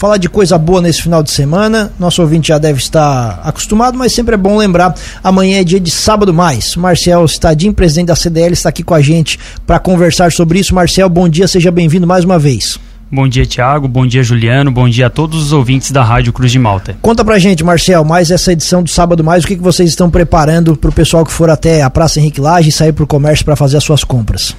falar de coisa boa nesse final de semana. Nosso ouvinte já deve estar acostumado, mas sempre é bom lembrar. Amanhã é dia de sábado mais. Marcel Stadim, presidente da CDL, está aqui com a gente para conversar sobre isso. Marcel, bom dia, seja bem-vindo mais uma vez. Bom dia, Tiago. Bom dia, Juliano. Bom dia a todos os ouvintes da Rádio Cruz de Malta. Conta pra gente, Marcel, mais essa edição do Sábado Mais, o que, que vocês estão preparando pro pessoal que for até a Praça Henrique Lage e sair pro comércio para fazer as suas compras?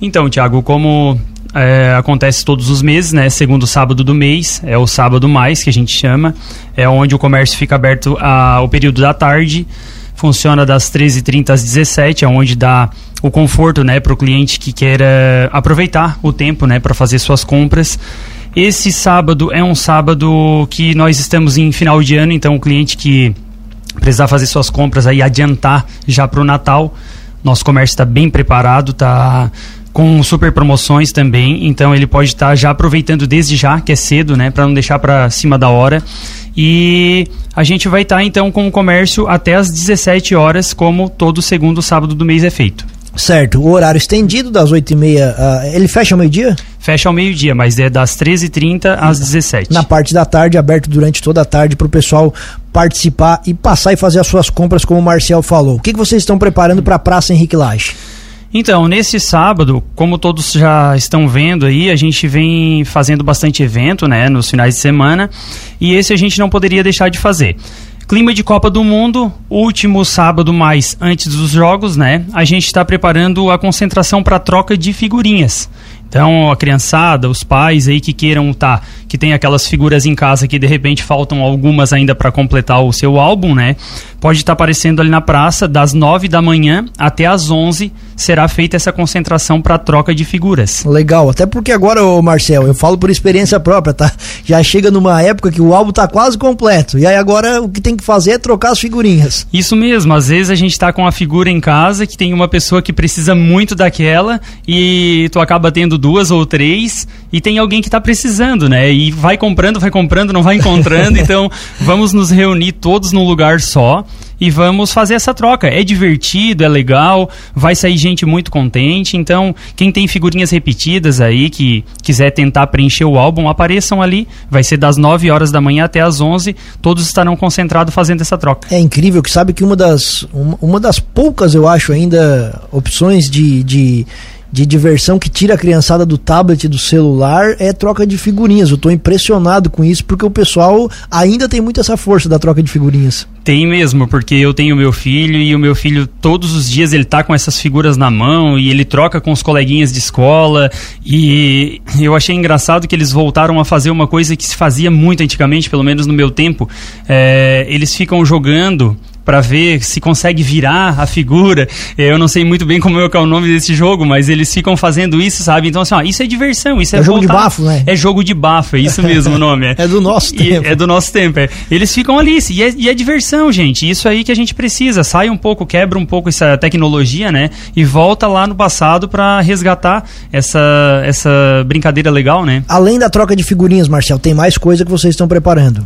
Então, Tiago, como é, acontece todos os meses, né? Segundo sábado do mês, é o sábado mais que a gente chama, é onde o comércio fica aberto ao período da tarde, funciona das 13h30 às 17 é onde dá o conforto, né, para o cliente que queira aproveitar o tempo, né, para fazer suas compras. Esse sábado é um sábado que nós estamos em final de ano, então o cliente que precisar fazer suas compras aí adiantar já para o Natal, nosso comércio está bem preparado, está com super promoções também, então ele pode estar tá já aproveitando desde já, que é cedo, né, para não deixar para cima da hora. E a gente vai estar tá, então com o comércio até às 17 horas, como todo segundo sábado do mês é feito. Certo, o horário estendido das 8h30, uh, ele fecha ao meio-dia? Fecha ao meio-dia, mas é das 13h30 às 17 Na parte da tarde, aberto durante toda a tarde para o pessoal participar e passar e fazer as suas compras, como o Marcel falou. O que, que vocês estão preparando para a Praça Henrique Lage? Então, nesse sábado, como todos já estão vendo aí, a gente vem fazendo bastante evento, né, nos finais de semana, e esse a gente não poderia deixar de fazer. Clima de Copa do Mundo, último sábado mais antes dos jogos, né? A gente está preparando a concentração para troca de figurinhas. Então, a criançada, os pais aí que queiram tá, que tem aquelas figuras em casa que de repente faltam algumas ainda para completar o seu álbum, né? Pode estar tá aparecendo ali na praça das 9 da manhã até as 11 será feita essa concentração para troca de figuras. Legal, até porque agora, ô Marcel, eu falo por experiência própria, tá? Já chega numa época que o álbum tá quase completo. E aí agora o que tem que fazer é trocar as figurinhas. Isso mesmo, às vezes a gente tá com a figura em casa que tem uma pessoa que precisa muito daquela e tu acaba tendo duas ou três e tem alguém que está precisando, né? E vai comprando, vai comprando, não vai encontrando. então vamos nos reunir todos num lugar só e vamos fazer essa troca. É divertido, é legal, vai sair gente muito contente. Então, quem tem figurinhas repetidas aí, que quiser tentar preencher o álbum, apareçam ali. Vai ser das 9 horas da manhã até as 11. Todos estarão concentrados fazendo essa troca. É incrível que sabe que uma das, uma, uma das poucas, eu acho, ainda opções de, de de diversão que tira a criançada do tablet do celular é troca de figurinhas. Eu estou impressionado com isso porque o pessoal ainda tem muito essa força da troca de figurinhas. Tem mesmo, porque eu tenho meu filho e o meu filho todos os dias ele tá com essas figuras na mão e ele troca com os coleguinhas de escola e eu achei engraçado que eles voltaram a fazer uma coisa que se fazia muito antigamente, pelo menos no meu tempo. É, eles ficam jogando para ver se consegue virar a figura. Eu não sei muito bem como é, é o nome desse jogo, mas eles ficam fazendo isso, sabe? Então, assim, ó, isso é diversão, isso é, é jogo de bafo, né? É jogo de bafo, é isso mesmo o nome. É, é do nosso tempo. é do nosso tempo, é. Eles ficam ali, e é, e é diversão, gente. Isso aí que a gente precisa. Sai um pouco, quebra um pouco essa tecnologia, né? E volta lá no passado para resgatar essa, essa brincadeira legal, né? Além da troca de figurinhas, Marcel, tem mais coisa que vocês estão preparando?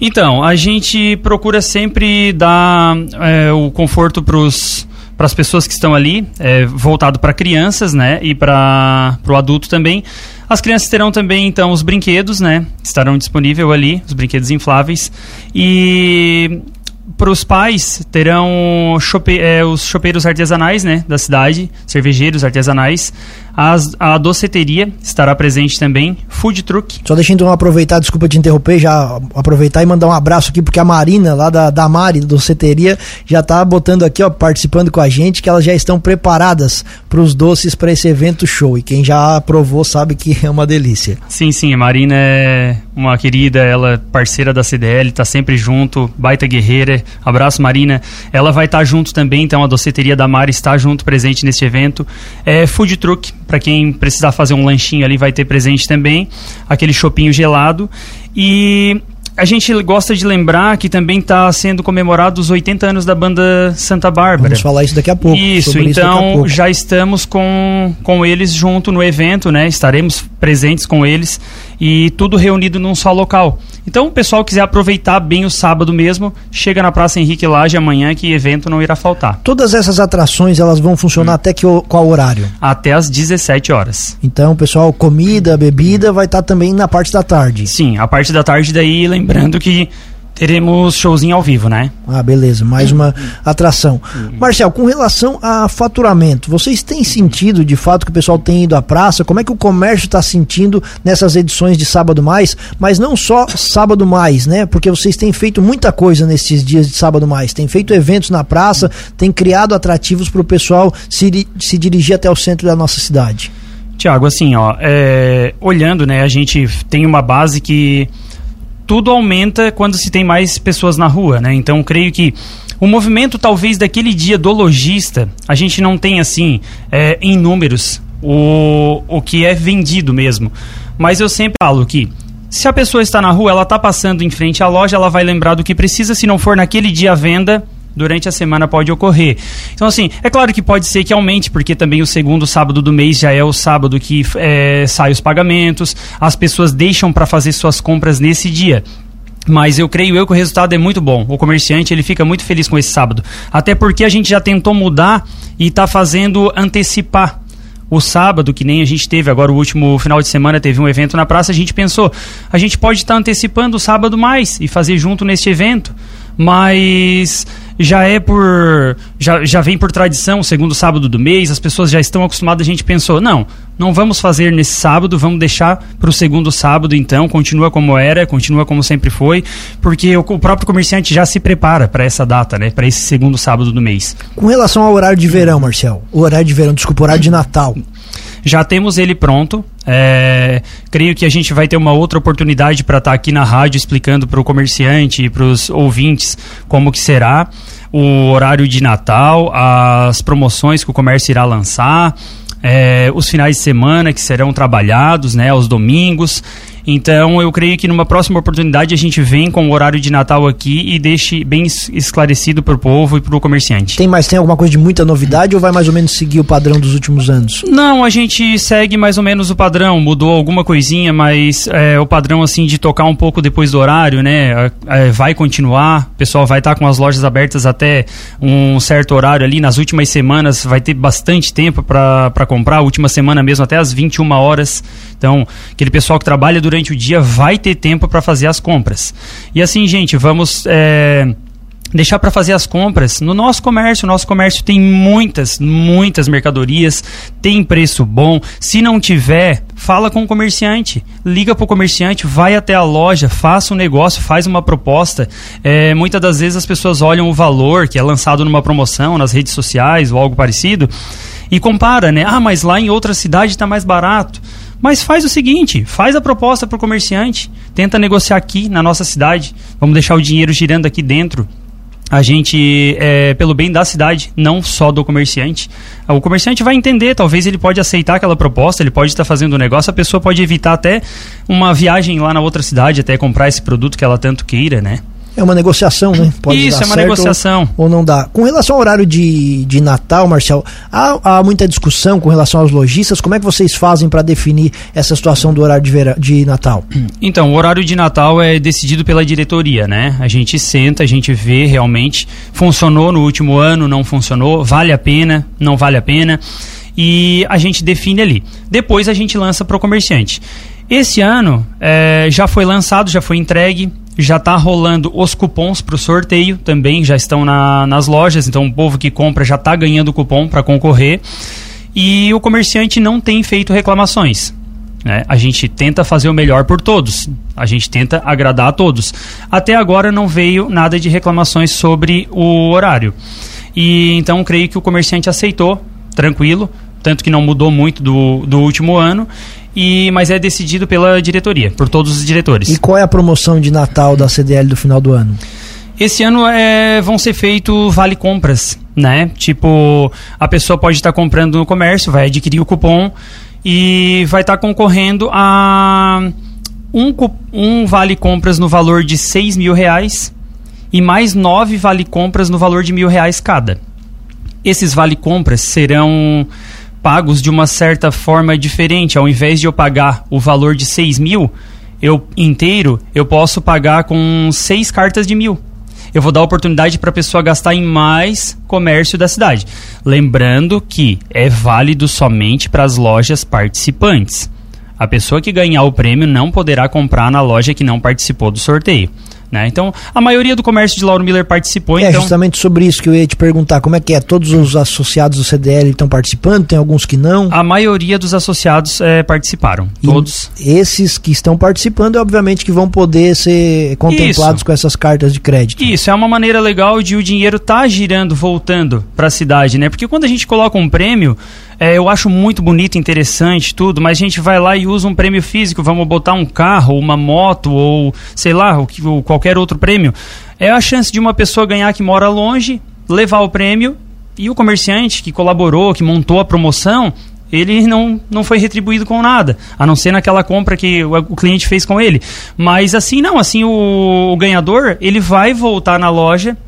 Então, a gente procura sempre dar é, o conforto para para as pessoas que estão ali, é, voltado para crianças, né, e para o adulto também. As crianças terão também, então, os brinquedos, né, estarão disponíveis ali, os brinquedos infláveis. E para os pais terão chope, é, os chopeiros artesanais né, da cidade, cervejeiros artesanais. As, a doceteria estará presente também, food truck. Só deixa então aproveitar, desculpa te interromper, já aproveitar e mandar um abraço aqui, porque a Marina, lá da, da Mari, doceteria, já está botando aqui, ó, participando com a gente, que elas já estão preparadas para os doces para esse evento show. E quem já provou sabe que é uma delícia. Sim, sim, a Marina é uma querida, ela é parceira da CDL, está sempre junto, baita guerreira. Abraço, Marina. Ela vai estar tá junto também, então a doceteria da Mari está junto, presente nesse evento. É food truck, para quem precisar fazer um lanchinho ali, vai ter presente também. Aquele chopinho gelado. E a gente gosta de lembrar que também está sendo comemorados os 80 anos da banda Santa Bárbara. Vamos falar isso daqui a pouco. Isso, então pouco. já estamos com, com eles junto no evento, né? Estaremos presentes com eles. E tudo reunido num só local. Então, o pessoal quiser aproveitar bem o sábado mesmo, chega na Praça Henrique Laje amanhã que evento não irá faltar. Todas essas atrações, elas vão funcionar hum. até que qual horário? Até às 17 horas. Então, pessoal, comida, bebida vai estar também na parte da tarde. Sim, a parte da tarde daí, lembrando que teremos showzinho ao vivo, né? Ah, beleza. Mais uma atração. Marcel, com relação a faturamento, vocês têm sentido de fato que o pessoal tem ido à praça? Como é que o comércio está sentindo nessas edições de sábado mais? Mas não só sábado mais, né? Porque vocês têm feito muita coisa nesses dias de sábado mais. Tem feito eventos na praça, tem criado atrativos para o pessoal se, se dirigir até o centro da nossa cidade. Tiago, assim, ó, é, olhando, né, a gente tem uma base que tudo aumenta quando se tem mais pessoas na rua, né? Então creio que o movimento talvez daquele dia do lojista, a gente não tem assim é, em números o, o que é vendido mesmo. Mas eu sempre falo que se a pessoa está na rua, ela está passando em frente à loja, ela vai lembrar do que precisa, se não for naquele dia a venda, durante a semana pode ocorrer. Então, assim, é claro que pode ser que aumente, porque também o segundo sábado do mês já é o sábado que é, sai os pagamentos, as pessoas deixam para fazer suas compras nesse dia. Mas eu creio eu que o resultado é muito bom. O comerciante ele fica muito feliz com esse sábado. Até porque a gente já tentou mudar e está fazendo antecipar o sábado, que nem a gente teve agora o último final de semana, teve um evento na praça, a gente pensou, a gente pode estar tá antecipando o sábado mais e fazer junto neste evento mas já é por. Já, já vem por tradição, segundo sábado do mês, as pessoas já estão acostumadas, a gente pensou, não, não vamos fazer nesse sábado, vamos deixar para o segundo sábado então, continua como era, continua como sempre foi, porque o, o próprio comerciante já se prepara para essa data, né? Para esse segundo sábado do mês. Com relação ao horário de verão, Marcel, o horário de verão, desculpa, o horário de Natal. Já temos ele pronto. É, creio que a gente vai ter uma outra oportunidade para estar tá aqui na rádio explicando para o comerciante e para os ouvintes como que será o horário de Natal, as promoções que o comércio irá lançar, é, os finais de semana que serão trabalhados, né, aos domingos. Então, eu creio que numa próxima oportunidade a gente vem com o horário de Natal aqui e deixe bem esclarecido para o povo e para o comerciante. Tem mais tem alguma coisa de muita novidade ou vai mais ou menos seguir o padrão dos últimos anos? Não, a gente segue mais ou menos o padrão. Mudou alguma coisinha, mas é, o padrão assim de tocar um pouco depois do horário, né? É, vai continuar. O pessoal vai estar tá com as lojas abertas até um certo horário ali. Nas últimas semanas vai ter bastante tempo para comprar. A última semana mesmo até as 21 horas. Então, aquele pessoal que trabalha durante durante o dia vai ter tempo para fazer as compras. E assim, gente, vamos. É, deixar para fazer as compras no nosso comércio. Nosso comércio tem muitas, muitas mercadorias, tem preço bom. Se não tiver, fala com o comerciante, liga para o comerciante, vai até a loja, faça um negócio, faz uma proposta. É, muitas das vezes as pessoas olham o valor que é lançado numa promoção nas redes sociais ou algo parecido e compara, né? Ah, mas lá em outra cidade está mais barato. Mas faz o seguinte, faz a proposta para o comerciante, tenta negociar aqui na nossa cidade, vamos deixar o dinheiro girando aqui dentro. A gente, é, pelo bem da cidade, não só do comerciante. O comerciante vai entender, talvez ele pode aceitar aquela proposta, ele pode estar fazendo o um negócio, a pessoa pode evitar até uma viagem lá na outra cidade, até comprar esse produto que ela tanto queira, né? É uma negociação, né? Pode Isso, é uma negociação. Ou, ou, não dá. Com relação ao horário de, de Natal, Marcel, há, há muita discussão com relação aos lojistas. Como é que vocês fazem para definir essa situação do horário de, vera, de Natal? Então, o horário de Natal é decidido pela diretoria, né? A gente senta, a gente vê realmente. Funcionou no último ano, não funcionou, vale a pena, não vale a pena. E a gente define ali. Depois a gente lança para o comerciante. Esse ano é, já foi lançado, já foi entregue já está rolando os cupons para o sorteio também, já estão na, nas lojas, então o povo que compra já está ganhando cupom para concorrer. E o comerciante não tem feito reclamações. Né? A gente tenta fazer o melhor por todos, a gente tenta agradar a todos. Até agora não veio nada de reclamações sobre o horário. E então creio que o comerciante aceitou, tranquilo, tanto que não mudou muito do, do último ano e mas é decidido pela diretoria, por todos os diretores. E qual é a promoção de Natal da CDL do final do ano? Esse ano é, vão ser feitos vale compras, né? Tipo, a pessoa pode estar comprando no comércio, vai adquirir o cupom e vai estar concorrendo a um, um vale compras no valor de 6 mil reais e mais nove vale compras no valor de mil reais cada. Esses vale compras serão pagos de uma certa forma diferente. Ao invés de eu pagar o valor de 6 mil eu, inteiro, eu posso pagar com seis cartas de mil. Eu vou dar oportunidade para a pessoa gastar em mais comércio da cidade. Lembrando que é válido somente para as lojas participantes. A pessoa que ganhar o prêmio não poderá comprar na loja que não participou do sorteio. Né? Então, a maioria do comércio de Lauro Miller participou. É então... justamente sobre isso que eu ia te perguntar. Como é que é? Todos os associados do CDL estão participando? Tem alguns que não? A maioria dos associados é, participaram. E todos. Esses que estão participando, obviamente, que vão poder ser contemplados isso. com essas cartas de crédito. Isso, é uma maneira legal de o dinheiro estar tá girando, voltando para a cidade, né? Porque quando a gente coloca um prêmio, é, eu acho muito bonito, interessante, tudo, mas a gente vai lá e usa um prêmio físico, vamos botar um carro, uma moto ou sei lá, o, o, qualquer outro prêmio. É a chance de uma pessoa ganhar que mora longe, levar o prêmio e o comerciante que colaborou, que montou a promoção, ele não, não foi retribuído com nada, a não ser naquela compra que o, o cliente fez com ele. Mas assim não, assim o, o ganhador, ele vai voltar na loja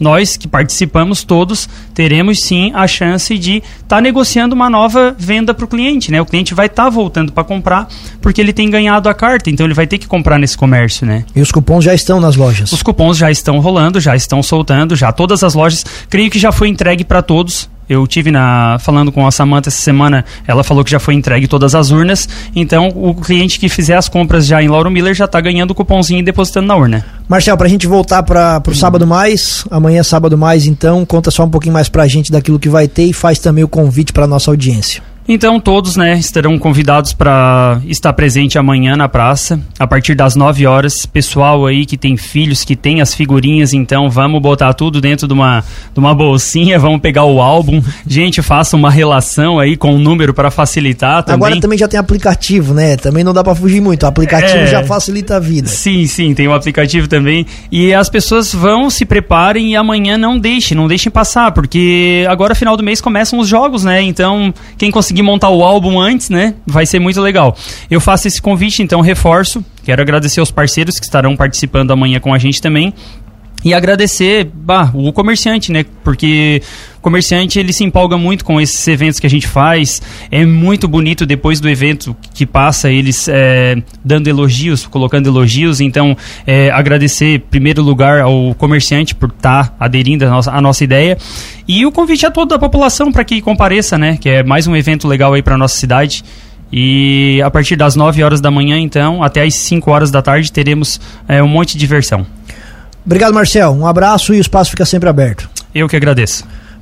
nós que participamos todos teremos sim a chance de estar tá negociando uma nova venda para o cliente, né? O cliente vai estar tá voltando para comprar porque ele tem ganhado a carta, então ele vai ter que comprar nesse comércio, né? E os cupons já estão nas lojas? Os cupons já estão rolando, já estão soltando, já todas as lojas, creio que já foi entregue para todos eu tive na falando com a Samantha essa semana, ela falou que já foi entregue todas as urnas. Então, o cliente que fizer as compras já em Lauro Miller já está ganhando o cupomzinho e depositando na urna. Marcel, para a gente voltar para o sábado mais, amanhã sábado mais, então, conta só um pouquinho mais para a gente daquilo que vai ter e faz também o convite para nossa audiência. Então todos, né, estarão convidados para estar presente amanhã na praça, a partir das 9 horas. Pessoal aí que tem filhos, que tem as figurinhas, então vamos botar tudo dentro de uma, de uma bolsinha, vamos pegar o álbum. Gente, faça uma relação aí com o número para facilitar também. Agora também já tem aplicativo, né? Também não dá para fugir muito. O aplicativo é, já facilita a vida. Sim, sim, tem o um aplicativo também. E as pessoas vão, se preparem e amanhã não deixem, não deixem passar, porque agora final do mês começam os jogos, né? Então, quem conseguir conseguir montar o álbum antes, né? Vai ser muito legal. Eu faço esse convite, então reforço. Quero agradecer aos parceiros que estarão participando amanhã com a gente também. E agradecer bah, o comerciante, né? Porque o comerciante ele se empolga muito com esses eventos que a gente faz. É muito bonito depois do evento que passa eles é, dando elogios, colocando elogios. Então, é, agradecer, em primeiro lugar, ao comerciante por estar tá aderindo à nossa, à nossa ideia. E o convite a toda a população para que compareça, né? Que é mais um evento legal aí para nossa cidade. E a partir das 9 horas da manhã, então, até as 5 horas da tarde, teremos é, um monte de diversão. Obrigado, Marcel. Um abraço e o espaço fica sempre aberto. Eu que agradeço.